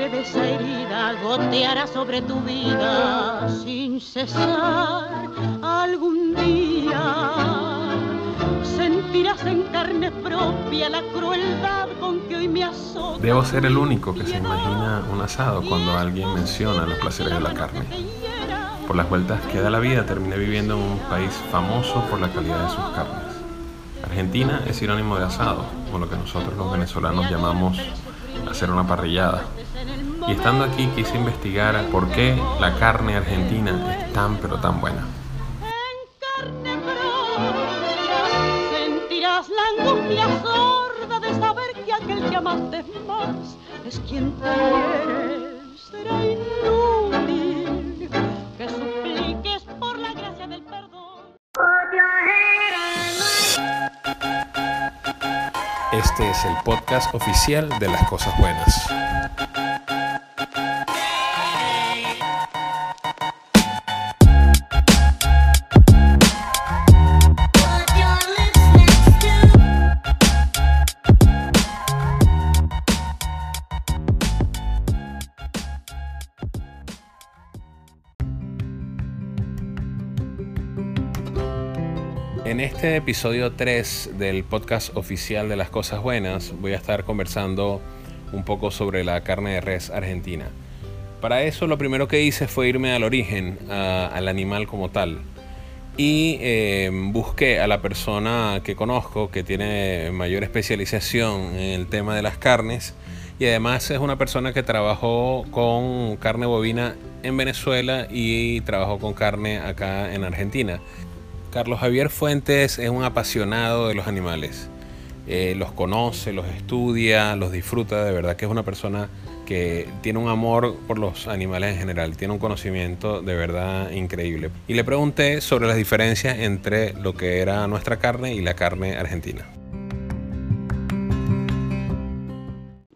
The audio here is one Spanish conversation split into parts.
sangre de esa herida goteará sobre tu vida sin cesar algún día. Sentirás en carne propia la crueldad con que hoy me azota. Debo ser el único que se imagina un asado cuando alguien menciona los placeres de la carne. Por las vueltas que da la vida, terminé viviendo en un país famoso por la calidad de sus carnes. Argentina es sinónimo de asado, o lo que nosotros los venezolanos llamamos hacer una parrillada. Y estando aquí quise investigar por qué la carne argentina es tan pero tan buena. En carne propia sentirás la angustia sorda de saber que aquel que amaste más es quien te quiere. Será inútil que supliques por la gracia del perdón. Este es el podcast oficial de las cosas buenas. Este episodio 3 del podcast oficial de las cosas buenas voy a estar conversando un poco sobre la carne de res argentina. Para eso lo primero que hice fue irme al origen, al animal como tal. Y eh, busqué a la persona que conozco que tiene mayor especialización en el tema de las carnes y además es una persona que trabajó con carne bovina en Venezuela y trabajó con carne acá en Argentina. Carlos Javier Fuentes es un apasionado de los animales. Eh, los conoce, los estudia, los disfruta. De verdad que es una persona que tiene un amor por los animales en general. Tiene un conocimiento de verdad increíble. Y le pregunté sobre las diferencias entre lo que era nuestra carne y la carne argentina.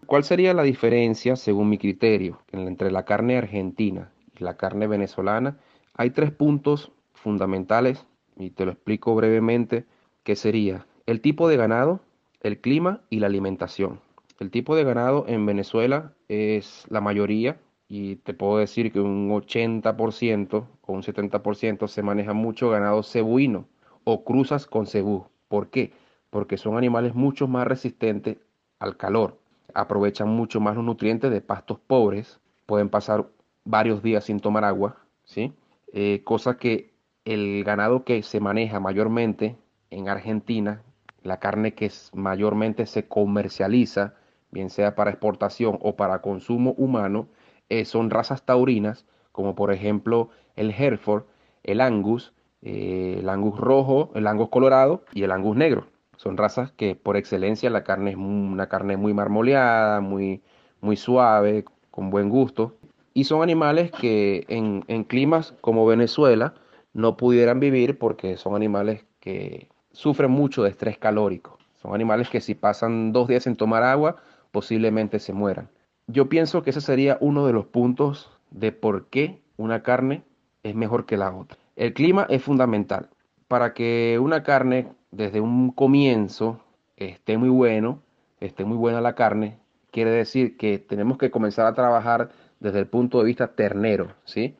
¿Cuál sería la diferencia, según mi criterio, en- entre la carne argentina y la carne venezolana? Hay tres puntos fundamentales y te lo explico brevemente, que sería el tipo de ganado, el clima y la alimentación. El tipo de ganado en Venezuela es la mayoría y te puedo decir que un 80% o un 70% se maneja mucho ganado cebuino o cruzas con cebú. ¿Por qué? Porque son animales mucho más resistentes al calor aprovechan mucho más los nutrientes de pastos pobres, pueden pasar varios días sin tomar agua, ¿sí? Eh, cosa que el ganado que se maneja mayormente en Argentina, la carne que mayormente se comercializa, bien sea para exportación o para consumo humano, eh, son razas taurinas, como por ejemplo el Hereford, el Angus, eh, el Angus rojo, el Angus colorado y el Angus negro. Son razas que por excelencia la carne es una carne muy marmoleada, muy, muy suave, con buen gusto. Y son animales que en, en climas como Venezuela no pudieran vivir porque son animales que sufren mucho de estrés calórico. Son animales que si pasan dos días sin tomar agua, posiblemente se mueran. Yo pienso que ese sería uno de los puntos de por qué una carne es mejor que la otra. El clima es fundamental. Para que una carne desde un comienzo esté muy bueno, esté muy buena la carne, quiere decir que tenemos que comenzar a trabajar desde el punto de vista ternero, ¿sí?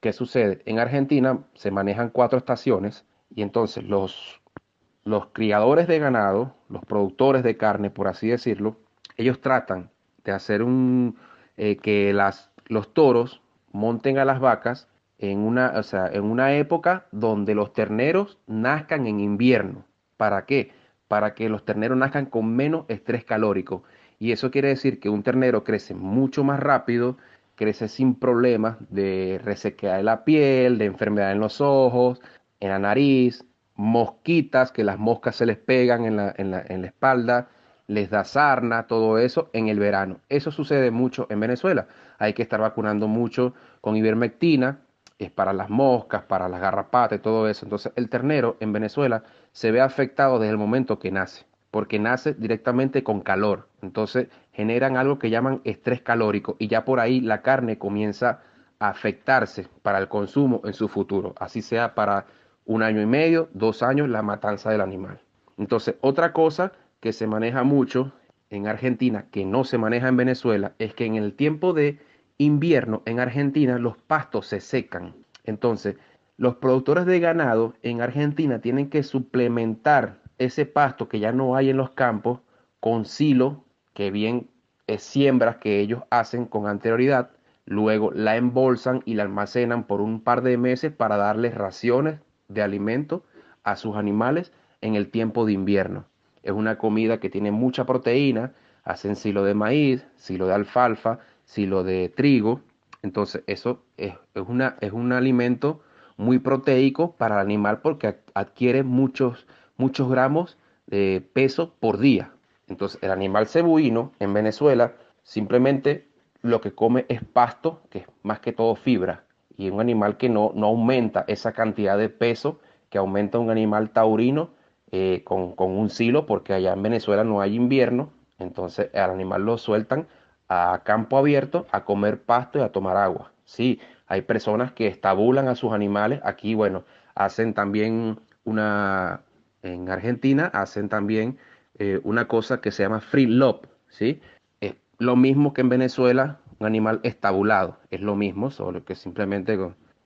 ¿Qué sucede? En Argentina se manejan cuatro estaciones y entonces los, los criadores de ganado, los productores de carne, por así decirlo, ellos tratan de hacer un, eh, que las, los toros monten a las vacas en una, o sea, en una época donde los terneros nazcan en invierno. ¿Para qué? Para que los terneros nazcan con menos estrés calórico. Y eso quiere decir que un ternero crece mucho más rápido, crece sin problemas de resequedad de la piel, de enfermedad en los ojos, en la nariz, mosquitas, que las moscas se les pegan en la, en la, en la espalda, les da sarna, todo eso en el verano. Eso sucede mucho en Venezuela. Hay que estar vacunando mucho con ivermectina, es para las moscas, para las garrapatas todo eso. Entonces el ternero en Venezuela se ve afectado desde el momento que nace, porque nace directamente con calor. Entonces generan algo que llaman estrés calórico y ya por ahí la carne comienza a afectarse para el consumo en su futuro, así sea para un año y medio, dos años, la matanza del animal. Entonces, otra cosa que se maneja mucho en Argentina que no se maneja en Venezuela es que en el tiempo de invierno en Argentina los pastos se secan. Entonces, los productores de ganado en Argentina tienen que suplementar ese pasto que ya no hay en los campos con silo, que bien es siembras que ellos hacen con anterioridad, luego la embolsan y la almacenan por un par de meses para darles raciones de alimento a sus animales en el tiempo de invierno. Es una comida que tiene mucha proteína, hacen silo de maíz, silo de alfalfa, silo de trigo, entonces eso es, una, es un alimento muy proteico para el animal porque adquiere muchos, muchos gramos de peso por día. Entonces el animal cebuino en Venezuela simplemente lo que come es pasto, que es más que todo fibra, y un animal que no, no aumenta esa cantidad de peso que aumenta un animal taurino eh, con, con, un silo, porque allá en Venezuela no hay invierno, entonces al animal lo sueltan a campo abierto a comer pasto y a tomar agua. Sí, hay personas que estabulan a sus animales. Aquí, bueno, hacen también una, en Argentina, hacen también eh, una cosa que se llama free lop, ¿sí? Es lo mismo que en Venezuela, un animal estabulado. Es lo mismo, solo que simplemente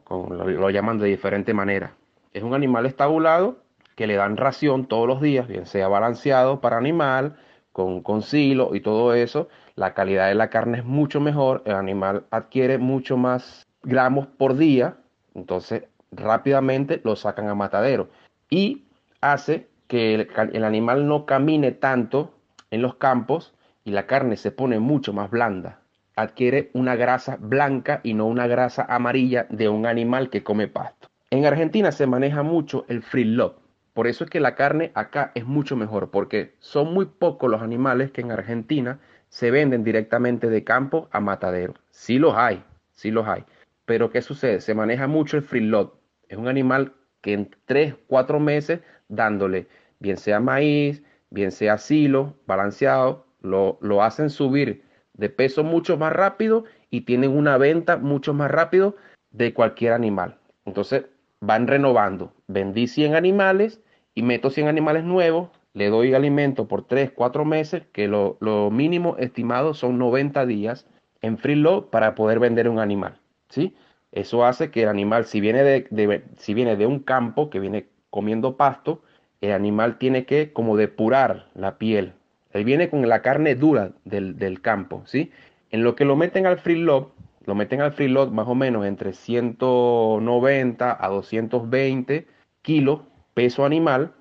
con, lo, llaman de diferente manera. Es un animal estabulado que le dan ración todos los días, bien sea balanceado para animal, con, con silo y todo eso. La calidad de la carne es mucho mejor, el animal adquiere mucho más gramos por día, entonces rápidamente lo sacan a matadero y hace que el, animal no camine tanto en los campos y la carne se pone mucho más blanda. Adquiere una grasa blanca y no una grasa amarilla de un animal que come pasto. En Argentina se maneja mucho el free love. Por eso es que la carne acá es mucho mejor, porque son muy pocos los animales que en Argentina se venden directamente de campo a matadero. Sí los hay, sí los hay. Pero ¿qué sucede? Se maneja mucho el free lot. Es un animal que en 3, 4 meses dándole, bien sea maíz, bien sea silo, balanceado, lo, lo hacen subir de peso mucho más rápido y tienen una venta mucho más rápido de cualquier animal. Entonces van renovando. Vendí 100 animales y meto 100 animales nuevos, le doy alimento por 3, 4 meses, que lo, lo mínimo estimado son 90 días en free load para poder vender un animal. ¿sí? Eso hace que el animal, si viene de, si viene de un campo que viene comiendo pasto, el animal tiene que como depurar la piel. Él viene con la carne dura del, campo, ¿sí? En lo que lo meten al free load, lo meten al free load más o menos entre 190 a 220 kilos peso animal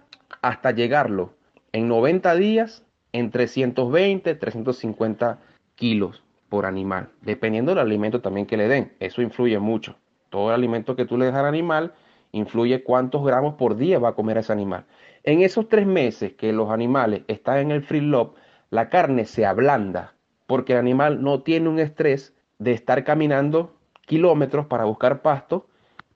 hasta llegarlo en 90 días en 320, 350 kilos por animal, dependiendo del alimento también que le den. Eso influye mucho. Todo el alimento que tú le das al animal influye cuántos gramos por día va a comer ese animal. En esos tres meses que los animales están en el free lob, la carne se ablanda porque el animal no tiene un estrés de estar caminando kilómetros para buscar pasto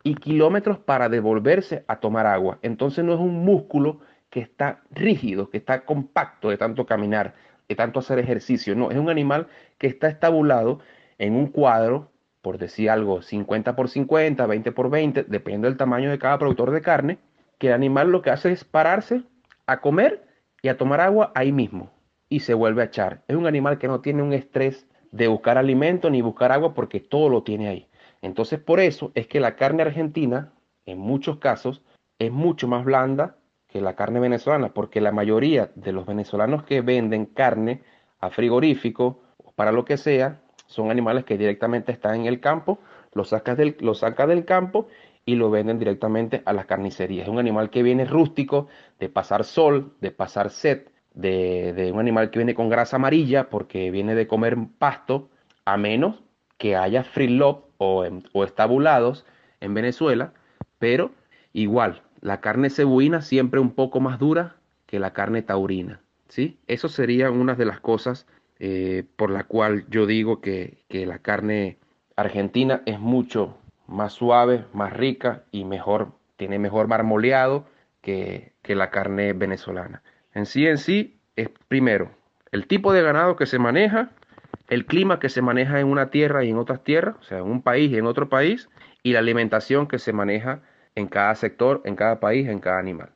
y kilómetros para devolverse a tomar agua. Entonces no es un músculo que está rígido, que está compacto de tanto caminar, tanto hacer ejercicio. No, es un animal que está estabulado en un cuadro, por decir algo, 50 por 50, 20 por 20, dependiendo del tamaño de cada productor de carne, que el animal lo que hace es pararse a comer y a tomar agua ahí mismo y se vuelve a echar. Es un animal que no tiene un estrés de buscar alimento ni buscar agua porque todo lo tiene ahí. Entonces por eso es que la carne argentina, en muchos casos, es mucho más blanda la carne venezolana, porque la mayoría de los venezolanos que venden carne a frigorífico o para lo que sea, son animales que directamente están en el campo, lo sacas del, del campo y lo venden directamente a las carnicerías. Es un animal que viene rústico, de pasar sol, de pasar sed, de, un animal que viene con grasa amarilla porque viene de comer pasto, a menos que haya free love o, o estabulados en Venezuela, pero igual, la carne cebuina siempre un poco más dura que la carne taurina. ¿sí? Eso sería una de las cosas eh, por la cual yo digo que, la carne argentina es mucho más suave, más rica y mejor, tiene mejor marmoleado que, que la carne venezolana. En sí, en sí, es primero el tipo de ganado que se maneja, el clima que se maneja en una tierra y en otras tierras, o sea, en un país y en otro país, y la alimentación que se maneja en cada sector, en cada país, en cada animal.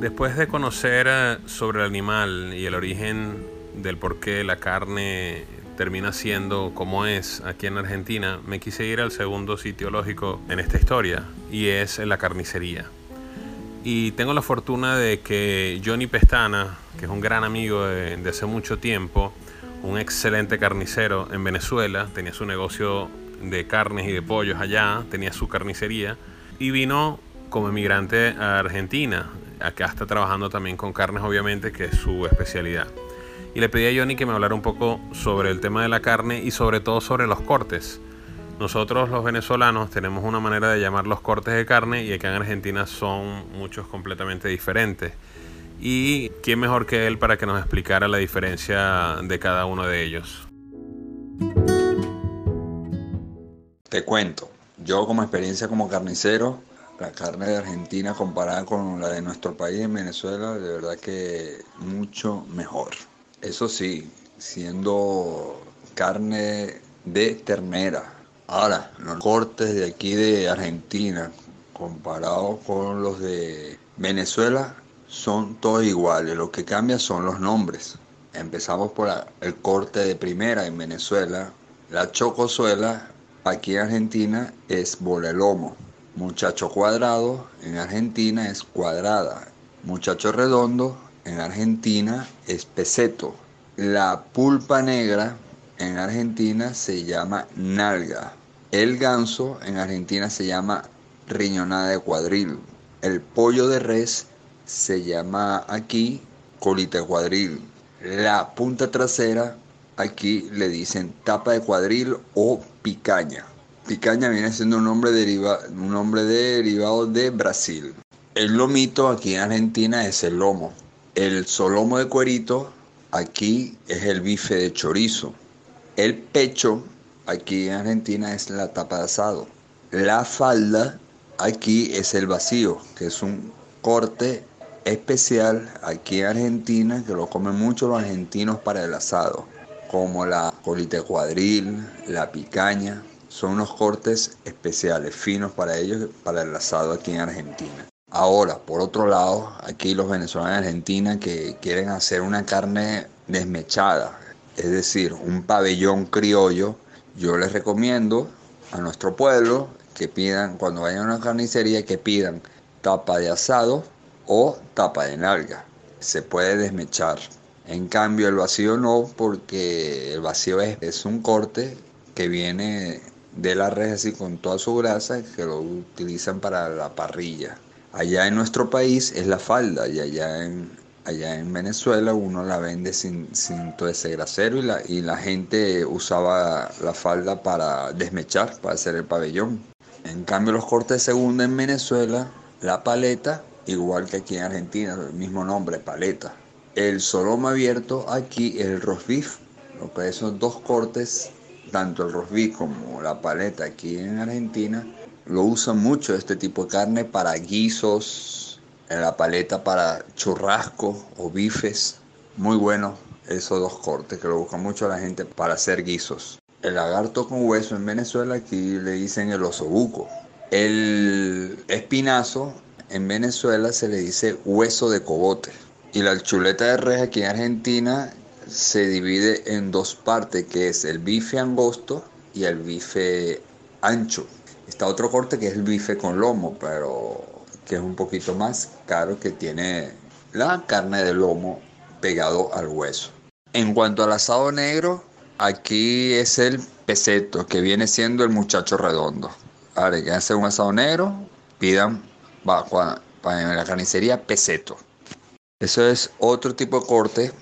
Después de conocer eh, sobre el animal y el origen del por qué la carne termina siendo como es aquí en Argentina, me quise ir al segundo sitio lógico en esta historia y es la carnicería. Y tengo la fortuna de que Johnny Pestana, que es un gran amigo de, de hace mucho tiempo, un excelente carnicero en Venezuela, tenía su negocio de carnes y de pollos allá, tenía su carnicería y vino como emigrante a Argentina. Acá está trabajando también con carnes, obviamente, que es su especialidad. Y le pedí a Johnny que me hablara un poco sobre el tema de la carne y sobre todo sobre los cortes. Nosotros los venezolanos tenemos una manera de llamar los cortes de carne y acá en Argentina son muchos completamente diferentes. Y quién mejor que él para que nos explicara la diferencia de cada uno de ellos. Te cuento, yo como experiencia como carnicero, la carne de Argentina comparada con la de nuestro país en Venezuela, de verdad que mucho mejor. Eso sí, siendo carne de ternera. Ahora, los cortes de aquí de Argentina comparados con los de Venezuela son todos iguales. Lo que cambia son los nombres. Empezamos por el corte de primera en Venezuela. La chocosuela aquí en Argentina es bolelomo. Muchacho cuadrado en Argentina es cuadrada. Muchacho redondo en Argentina es peseto. La pulpa negra en Argentina se llama nalga. El ganso en Argentina se llama riñonada de cuadril. El pollo de res se llama aquí colita de cuadril. La punta trasera aquí le dicen tapa de cuadril o picaña. Picaña viene siendo un nombre, un nombre derivado de Brasil. El lomito aquí en Argentina es el lomo. El solomo de cuerito aquí es el bife de chorizo. El pecho aquí en Argentina es la tapa de asado. La falda aquí es el vacío, que es un corte especial aquí en Argentina que lo comen mucho los argentinos para el asado, como la colita de cuadril, la picaña. Son unos cortes especiales, finos para ellos, para el asado aquí en Argentina. Ahora, por otro lado, aquí los venezolanos en Argentina que quieren hacer una carne desmechada, es decir, un pabellón criollo, yo les recomiendo a nuestro pueblo que pidan, cuando vayan a una carnicería, que pidan tapa de asado o tapa de nalga. Se puede desmechar. En cambio, el vacío no, porque el vacío es, es un corte que viene de la res así con toda su grasa que lo utilizan para la parrilla. Allá en nuestro país es la falda y allá en, allá en Venezuela uno la vende sin, sin todo ese grasero y la, y la gente usaba la falda para desmechar, para hacer el pabellón. En cambio los cortes de segunda en Venezuela, la paleta, igual que aquí en Argentina, el mismo nombre, paleta. El solomo abierto aquí el roast beef, lo que esos dos cortes, tanto el roast beef como la paleta aquí en Argentina, lo usan mucho este tipo de carne para guisos, en la paleta para churrasco o bifes. Muy bueno esos dos cortes que lo busca mucho la gente para hacer guisos. El lagarto con hueso en Venezuela aquí le dicen el osobuco. El espinazo en Venezuela se le dice hueso de cogote. Y la chuleta de res aquí en Argentina se divide en dos partes, que es el bife angosto y el bife ancho. Está otro corte que es el bife con lomo, pero que es un poquito más caro, que tiene la carne de lomo pegado al hueso. En cuanto al asado negro, aquí es el peseto, que viene siendo el muchacho redondo. Ahora, que hacer un asado negro, pidan en la carnicería peseto. Eso es otro tipo de corte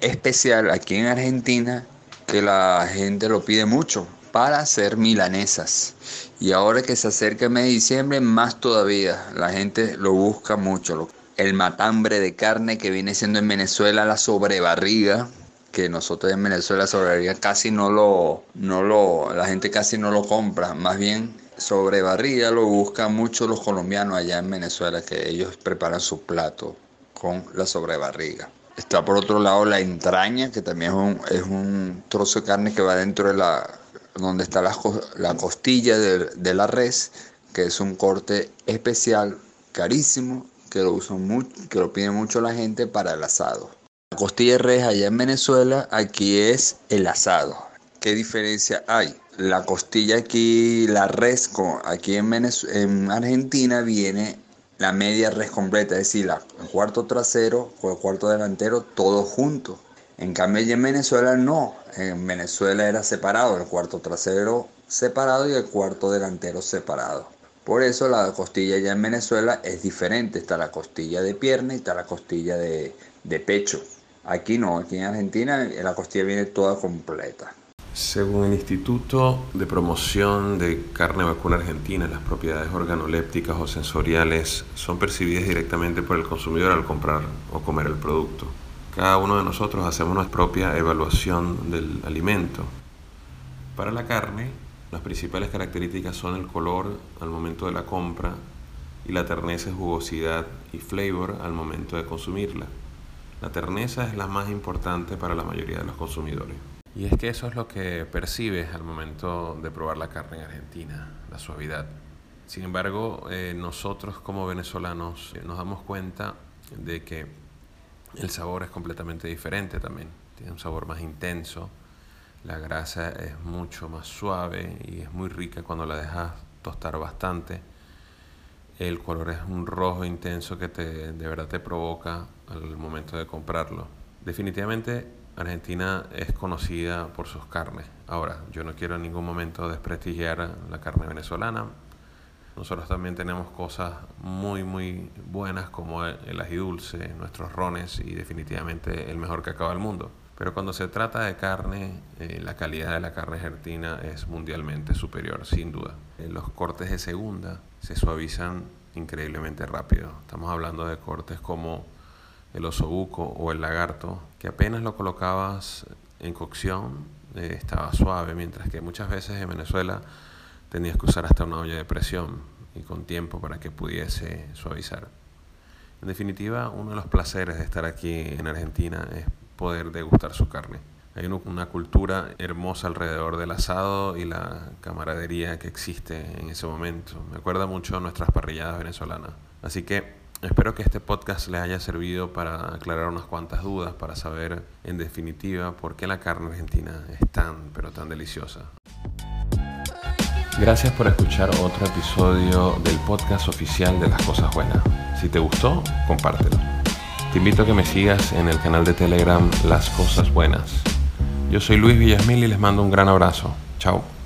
especial aquí en Argentina que la gente lo pide mucho para hacer milanesas. Y ahora que se acerca el mes de diciembre, más todavía. La gente lo busca mucho. El matambre de carne que viene siendo en Venezuela la sobrebarriga, que nosotros en Venezuela sobrebarriga casi no lo, no lo, la gente casi no lo compra. Más bien sobrebarriga lo buscan mucho los colombianos allá en Venezuela, que ellos preparan su plato con la sobrebarriga. Está por otro lado la entraña, que también es un, es un trozo de carne que va dentro de la, donde está la, la costilla de, de, la res, que es un corte especial, carísimo, que lo usan mucho, que lo pide mucho la gente para el asado. La costilla de res allá en Venezuela, aquí es el asado. ¿Qué diferencia hay? La costilla aquí, la res, aquí en, en Argentina viene la media res completa, es decir, el cuarto trasero o el cuarto delantero, todo junto. En cambio, en Venezuela no. En Venezuela era separado, el cuarto trasero separado y el cuarto delantero separado. Por eso la costilla ya en Venezuela es diferente. Está la costilla de pierna y está la costilla de pecho. Aquí no, aquí en Argentina la costilla viene toda completa. Según el Instituto de Promoción de Carne Vacuna Argentina, las propiedades organolépticas o sensoriales son percibidas directamente por el consumidor al comprar o comer el producto. Cada uno de nosotros hacemos nuestra propia evaluación del alimento. Para la carne, las principales características son el color al momento de la compra y la terneza, jugosidad y flavor al momento de consumirla. La terneza es la más importante para la mayoría de los consumidores. Y es que eso es lo que percibes al momento de probar la carne en Argentina, la suavidad. Sin embargo, eh, nosotros como venezolanos eh, nos damos cuenta de que el sabor es completamente diferente también. Tiene un sabor más intenso, la grasa es mucho más suave y es muy rica cuando la dejas tostar bastante. El color es un rojo intenso que te, de verdad te provoca al momento de comprarlo. Definitivamente Argentina es conocida por sus carnes. Ahora, yo no quiero en ningún momento desprestigiar la carne venezolana. Nosotros también tenemos cosas muy, muy buenas como el ají dulce, nuestros rones y definitivamente el mejor cacao del mundo. Pero cuando se trata de carne, eh, la calidad de la carne argentina es mundialmente superior, sin duda. Eh, los cortes de segunda se suavizan increíblemente rápido. Estamos hablando de cortes como el osobuco o el lagarto, que apenas lo colocabas en cocción eh, estaba suave, mientras que muchas veces en Venezuela tenías que usar hasta una olla de presión y con tiempo para que pudiese suavizar. En definitiva, uno de los placeres de estar aquí en Argentina es poder degustar su carne. Hay una cultura hermosa alrededor del asado y la camaradería que existe en ese momento. Me acuerda mucho a nuestras parrilladas venezolanas. Así que espero que este podcast les haya servido para aclarar unas cuantas dudas, para saber en definitiva por qué la carne argentina es tan, pero tan deliciosa. Gracias por escuchar otro episodio del podcast oficial de Las Cosas Buenas. Si te gustó, compártelo. Te invito a que me sigas en el canal de Telegram Las Cosas Buenas. Yo soy Luis Villasmil y les mando un gran abrazo. Chao.